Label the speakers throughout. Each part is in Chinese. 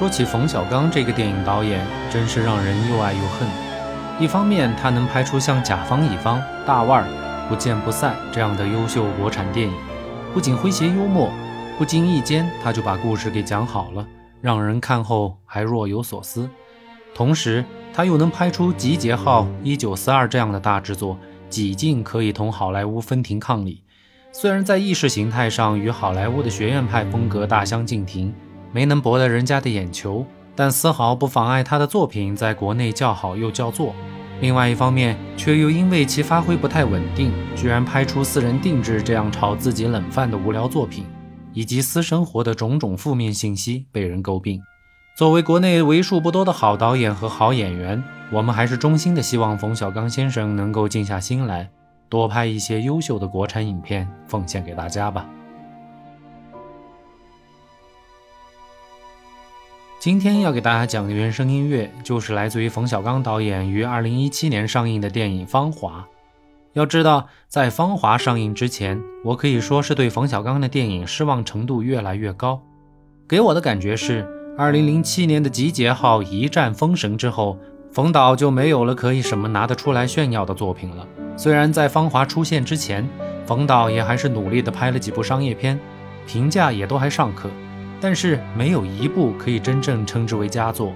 Speaker 1: 说起冯小刚这个电影导演，真是让人又爱又恨。一方面，他能拍出像《甲方乙方》《大腕儿》《不见不散》这样的优秀国产电影，不仅诙谐幽默，不经意间他就把故事给讲好了，让人看后还若有所思。同时，他又能拍出《集结号》《一九四二》这样的大制作，几近可以同好莱坞分庭抗礼。虽然在意识形态上与好莱坞的学院派风格大相径庭。没能博得人家的眼球，但丝毫不妨碍他的作品在国内叫好又叫座。另外一方面，却又因为其发挥不太稳定，居然拍出私人定制这样炒自己冷饭的无聊作品，以及私生活的种种负面信息，被人诟病。作为国内为数不多的好导演和好演员，我们还是衷心的希望冯小刚先生能够静下心来，多拍一些优秀的国产影片，奉献给大家吧。今天要给大家讲的原声音乐，就是来自于冯小刚导演于二零一七年上映的电影《芳华》。要知道，在《芳华》上映之前，我可以说是对冯小刚的电影失望程度越来越高。给我的感觉是，二零零七年的《集结号》一战封神之后，冯导就没有了可以什么拿得出来炫耀的作品了。虽然在《芳华》出现之前，冯导也还是努力的拍了几部商业片，评价也都还尚可。但是没有一部可以真正称之为佳作，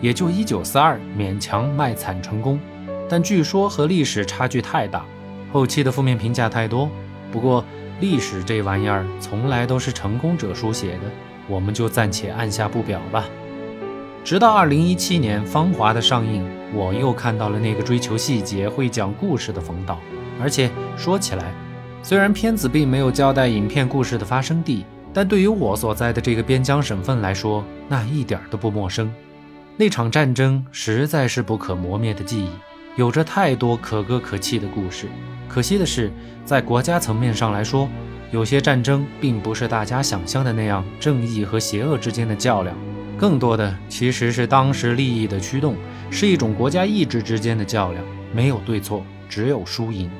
Speaker 1: 也就《一九四二》勉强卖惨成功，但据说和历史差距太大，后期的负面评价太多。不过历史这玩意儿从来都是成功者书写的，我们就暂且按下不表吧。直到二零一七年《芳华》的上映，我又看到了那个追求细节、会讲故事的冯导。而且说起来，虽然片子并没有交代影片故事的发生地。但对于我所在的这个边疆省份来说，那一点都不陌生。那场战争实在是不可磨灭的记忆，有着太多可歌可泣的故事。可惜的是，在国家层面上来说，有些战争并不是大家想象的那样正义和邪恶之间的较量，更多的其实是当时利益的驱动，是一种国家意志之间的较量，没有对错，只有输赢。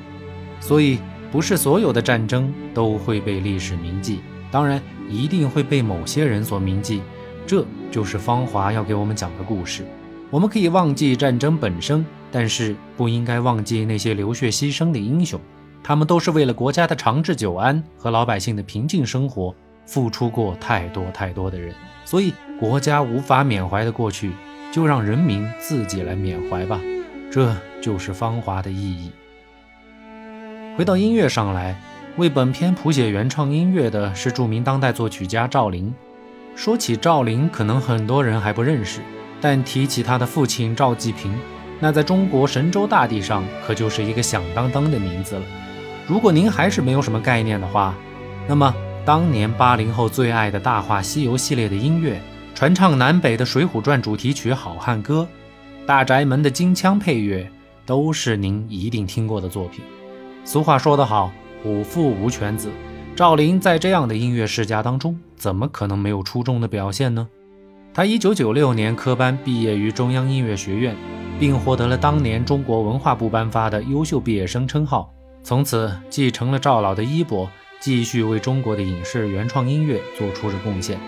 Speaker 1: 所以，不是所有的战争都会被历史铭记。当然，一定会被某些人所铭记，这就是《芳华》要给我们讲的故事。我们可以忘记战争本身，但是不应该忘记那些流血牺牲的英雄。他们都是为了国家的长治久安和老百姓的平静生活，付出过太多太多的人。所以，国家无法缅怀的过去，就让人民自己来缅怀吧。这就是《芳华》的意义。回到音乐上来。为本片谱写原创音乐的是著名当代作曲家赵琳。说起赵琳，可能很多人还不认识，但提起他的父亲赵季平，那在中国神州大地上可就是一个响当当的名字了。如果您还是没有什么概念的话，那么当年八零后最爱的大话西游系列的音乐，传唱南北的水浒传主题曲《好汉歌》，大宅门的金枪配乐，都是您一定听过的作品。俗话说得好。虎父无犬子，赵琳在这样的音乐世家当中，怎么可能没有出众的表现呢？他一九九六年科班毕业于中央音乐学院，并获得了当年中国文化部颁发的优秀毕业生称号，从此继承了赵老的衣钵，继续为中国的影视原创音乐做出了贡献。《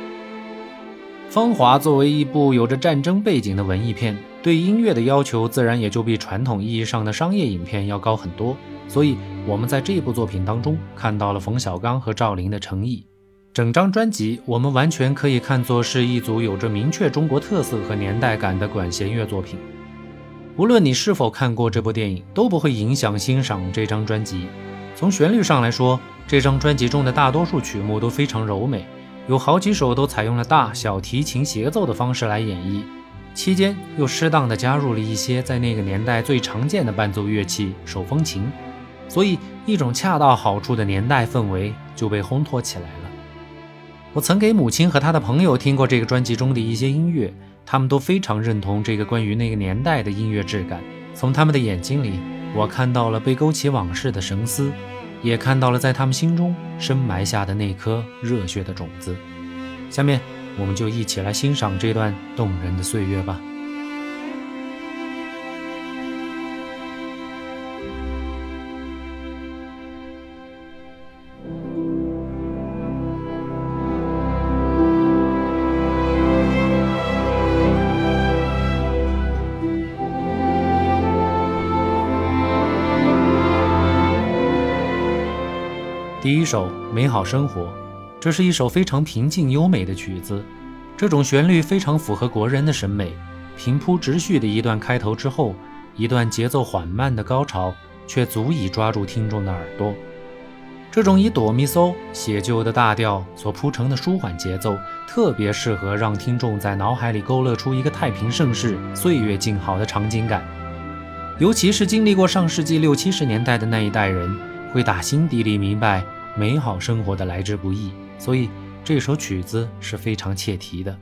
Speaker 1: 芳华》作为一部有着战争背景的文艺片，对音乐的要求自然也就比传统意义上的商业影片要高很多。所以，我们在这部作品当中看到了冯小刚和赵琳的诚意。整张专辑，我们完全可以看作是一组有着明确中国特色和年代感的管弦乐作品。无论你是否看过这部电影，都不会影响欣赏这张专辑。从旋律上来说，这张专辑中的大多数曲目都非常柔美，有好几首都采用了大小提琴协奏的方式来演绎，期间又适当的加入了一些在那个年代最常见的伴奏乐器——手风琴。所以，一种恰到好处的年代氛围就被烘托起来了。我曾给母亲和她的朋友听过这个专辑中的一些音乐，他们都非常认同这个关于那个年代的音乐质感。从他们的眼睛里，我看到了被勾起往事的神思，也看到了在他们心中深埋下的那颗热血的种子。下面，我们就一起来欣赏这段动人的岁月吧。第一首《美好生活》，这是一首非常平静优美的曲子，这种旋律非常符合国人的审美。平铺直叙的一段开头之后，一段节奏缓慢的高潮，却足以抓住听众的耳朵。这种以哆咪嗦写就的大调所铺成的舒缓节奏，特别适合让听众在脑海里勾勒出一个太平盛世、岁月静好的场景感。尤其是经历过上世纪六七十年代的那一代人，会打心底里明白美好生活的来之不易，所以这首曲子是非常切题的。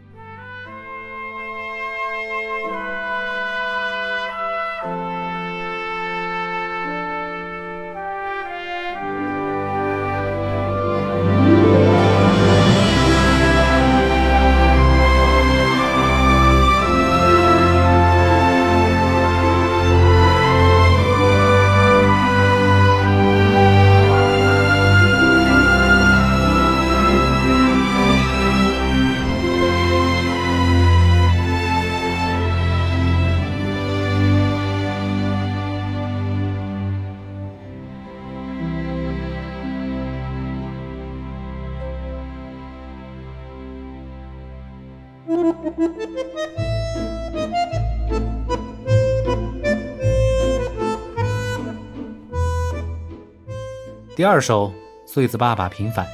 Speaker 1: 第二首《穗子爸爸平反》，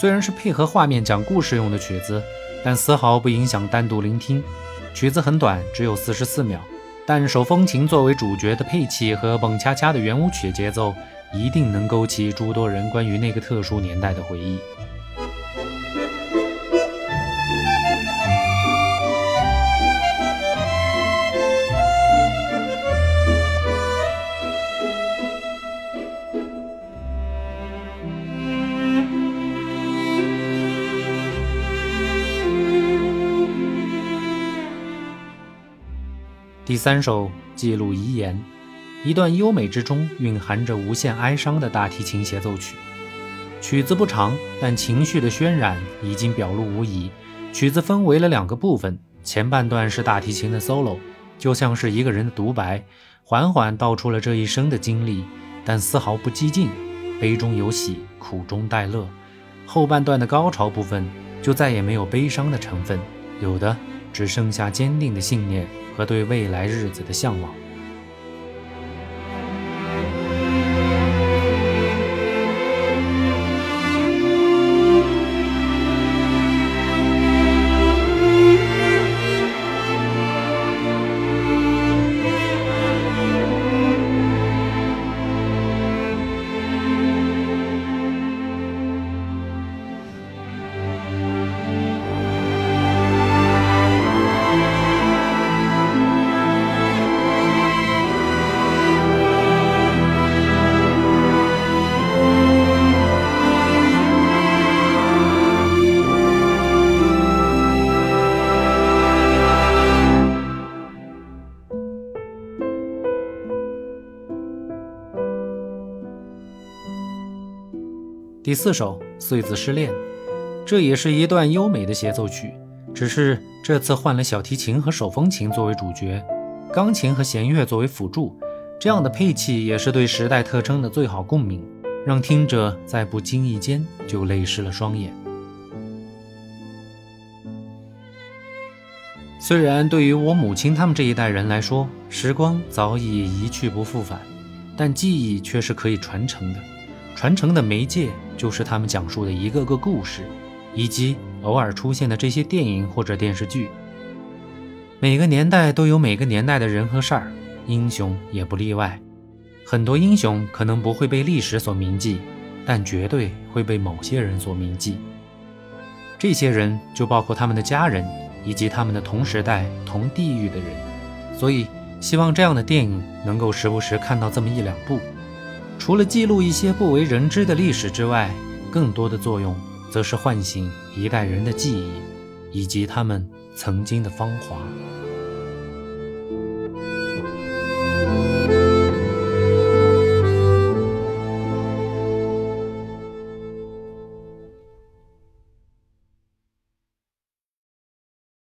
Speaker 1: 虽然是配合画面讲故事用的曲子，但丝毫不影响单独聆听。曲子很短，只有四十四秒，但手风琴作为主角的配器和蹦恰恰的圆舞曲节奏，一定能勾起诸多人关于那个特殊年代的回忆。第三首记录遗言，一段优美之中蕴含着无限哀伤的大提琴协奏曲。曲子不长，但情绪的渲染已经表露无遗。曲子分为了两个部分，前半段是大提琴的 solo，就像是一个人的独白，缓缓道出了这一生的经历，但丝毫不激进，悲中有喜，苦中带乐。后半段的高潮部分就再也没有悲伤的成分，有的只剩下坚定的信念。和对未来日子的向往。第四首《穗子失恋》，这也是一段优美的协奏曲，只是这次换了小提琴和手风琴作为主角，钢琴和弦乐作为辅助。这样的配器也是对时代特征的最好共鸣，让听者在不经意间就泪湿了双眼。虽然对于我母亲他们这一代人来说，时光早已一去不复返，但记忆却是可以传承的。传承的媒介就是他们讲述的一个个故事，以及偶尔出现的这些电影或者电视剧。每个年代都有每个年代的人和事儿，英雄也不例外。很多英雄可能不会被历史所铭记，但绝对会被某些人所铭记。这些人就包括他们的家人，以及他们的同时代、同地域的人。所以，希望这样的电影能够时不时看到这么一两部。除了记录一些不为人知的历史之外，更多的作用则是唤醒一代人的记忆，以及他们曾经的芳华。